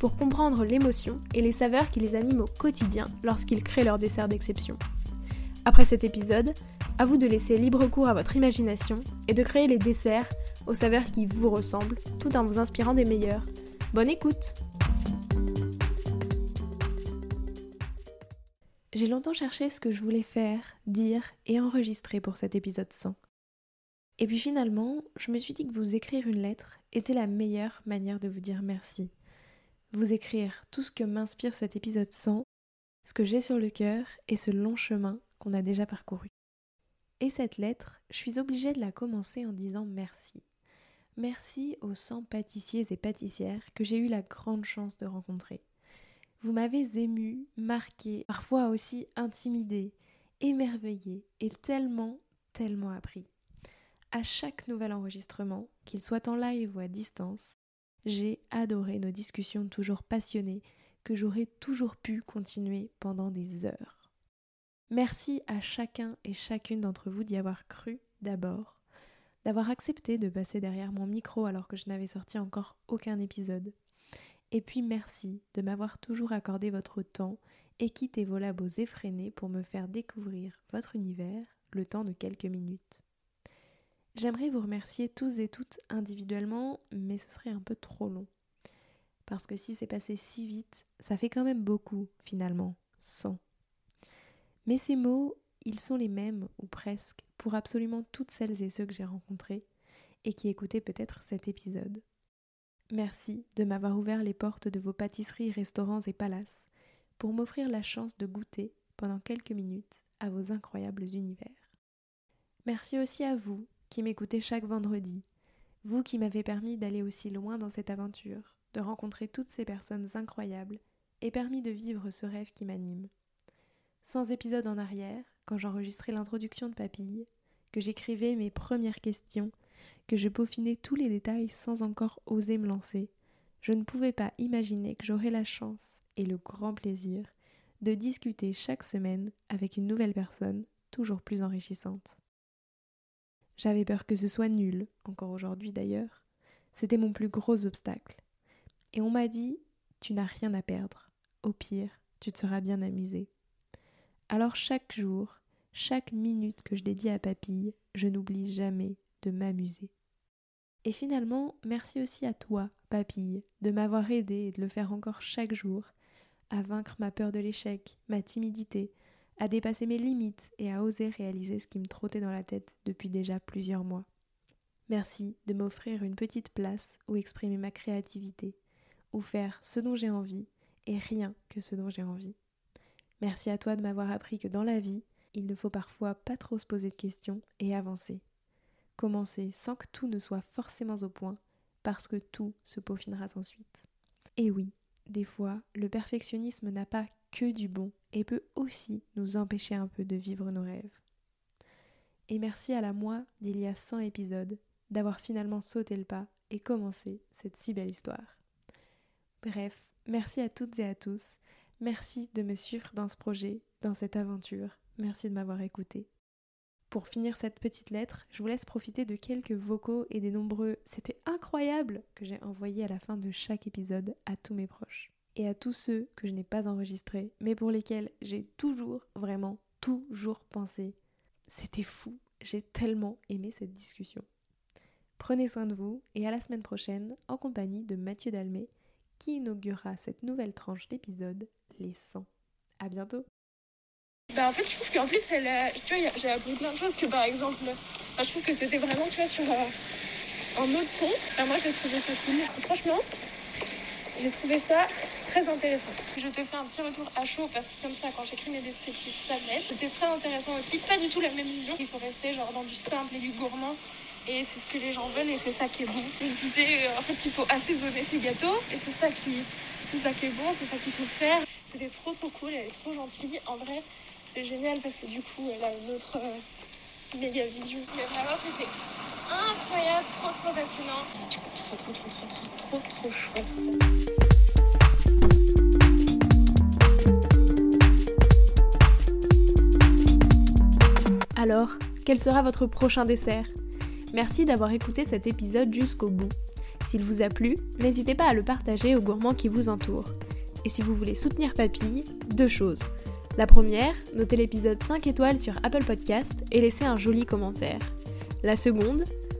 pour comprendre l'émotion et les saveurs qui les animent au quotidien lorsqu'ils créent leur dessert d'exception. Après cet épisode, à vous de laisser libre cours à votre imagination et de créer les desserts aux saveurs qui vous ressemblent tout en vous inspirant des meilleurs. Bonne écoute J'ai longtemps cherché ce que je voulais faire, dire et enregistrer pour cet épisode 100. Et puis finalement, je me suis dit que vous écrire une lettre était la meilleure manière de vous dire merci vous écrire tout ce que m'inspire cet épisode 100, ce que j'ai sur le cœur et ce long chemin qu'on a déjà parcouru. Et cette lettre, je suis obligée de la commencer en disant merci. Merci aux 100 pâtissiers et pâtissières que j'ai eu la grande chance de rencontrer. Vous m'avez ému, marqué, parfois aussi intimidé, émerveillé et tellement, tellement appris. À chaque nouvel enregistrement, qu'il soit en live ou à distance, j'ai adoré nos discussions toujours passionnées que j'aurais toujours pu continuer pendant des heures. Merci à chacun et chacune d'entre vous d'y avoir cru d'abord, d'avoir accepté de passer derrière mon micro alors que je n'avais sorti encore aucun épisode. Et puis merci de m'avoir toujours accordé votre temps et quitté vos labos effrénés pour me faire découvrir votre univers le temps de quelques minutes. J'aimerais vous remercier tous et toutes individuellement, mais ce serait un peu trop long. Parce que si c'est passé si vite, ça fait quand même beaucoup, finalement, 100. Mais ces mots, ils sont les mêmes, ou presque, pour absolument toutes celles et ceux que j'ai rencontrés et qui écoutaient peut-être cet épisode. Merci de m'avoir ouvert les portes de vos pâtisseries, restaurants et palaces pour m'offrir la chance de goûter pendant quelques minutes à vos incroyables univers. Merci aussi à vous qui m'écoutez chaque vendredi, vous qui m'avez permis d'aller aussi loin dans cette aventure, de rencontrer toutes ces personnes incroyables et permis de vivre ce rêve qui m'anime. Sans épisode en arrière, quand j'enregistrais l'introduction de Papille, que j'écrivais mes premières questions, que je peaufinais tous les détails sans encore oser me lancer, je ne pouvais pas imaginer que j'aurais la chance et le grand plaisir de discuter chaque semaine avec une nouvelle personne toujours plus enrichissante. J'avais peur que ce soit nul, encore aujourd'hui d'ailleurs. C'était mon plus gros obstacle. Et on m'a dit Tu n'as rien à perdre. Au pire, tu te seras bien amusé. Alors chaque jour, chaque minute que je dédie à Papille, je n'oublie jamais de m'amuser. Et finalement, merci aussi à toi, Papille, de m'avoir aidé et de le faire encore chaque jour, à vaincre ma peur de l'échec, ma timidité, à dépasser mes limites et à oser réaliser ce qui me trottait dans la tête depuis déjà plusieurs mois. Merci de m'offrir une petite place où exprimer ma créativité, où faire ce dont j'ai envie et rien que ce dont j'ai envie. Merci à toi de m'avoir appris que dans la vie, il ne faut parfois pas trop se poser de questions et avancer. Commencer sans que tout ne soit forcément au point, parce que tout se peaufinera ensuite. Et oui, des fois, le perfectionnisme n'a pas que du bon et peut aussi nous empêcher un peu de vivre nos rêves. Et merci à la moi d'il y a 100 épisodes d'avoir finalement sauté le pas et commencé cette si belle histoire. Bref, merci à toutes et à tous. Merci de me suivre dans ce projet, dans cette aventure. Merci de m'avoir écouté. Pour finir cette petite lettre, je vous laisse profiter de quelques vocaux et des nombreux C'était incroyable que j'ai envoyés à la fin de chaque épisode à tous mes proches et à tous ceux que je n'ai pas enregistrés, mais pour lesquels j'ai toujours, vraiment, toujours pensé. C'était fou, j'ai tellement aimé cette discussion. Prenez soin de vous et à la semaine prochaine en compagnie de Mathieu Dalmé qui inaugurera cette nouvelle tranche d'épisode, les 100. À bientôt bah en fait je trouve qu'en plus elle tu vois j'ai appris plein de choses que par exemple je trouve que c'était vraiment tu vois sur euh, un autre ton moi j'ai trouvé ça cool franchement j'ai trouvé ça très intéressant. Je te fais un petit retour à chaud parce que comme ça, quand j'écris mes descriptifs, ça m'aide. C'était très intéressant aussi. Pas du tout la même vision. Il faut rester genre dans du simple et du gourmand. Et c'est ce que les gens veulent et c'est ça qui est bon. Je me disais, euh, en fait, il faut assaisonner ces gâteaux et c'est ça qui, c'est ça qui est bon, c'est ça qu'il faut faire. C'était trop trop cool, elle est trop gentille. En vrai, c'est génial parce que du coup, elle a une autre euh, méga vision. Mais vraiment, c'était incroyable, trop trop passionnant. Du coup, trop trop trop trop trop trop trop chouette. Alors, quel sera votre prochain dessert? Merci d'avoir écouté cet épisode jusqu'au bout. S'il vous a plu, n'hésitez pas à le partager aux gourmands qui vous entourent. Et si vous voulez soutenir Papille, deux choses. La première, notez l'épisode 5 étoiles sur Apple Podcast et laissez un joli commentaire. La seconde,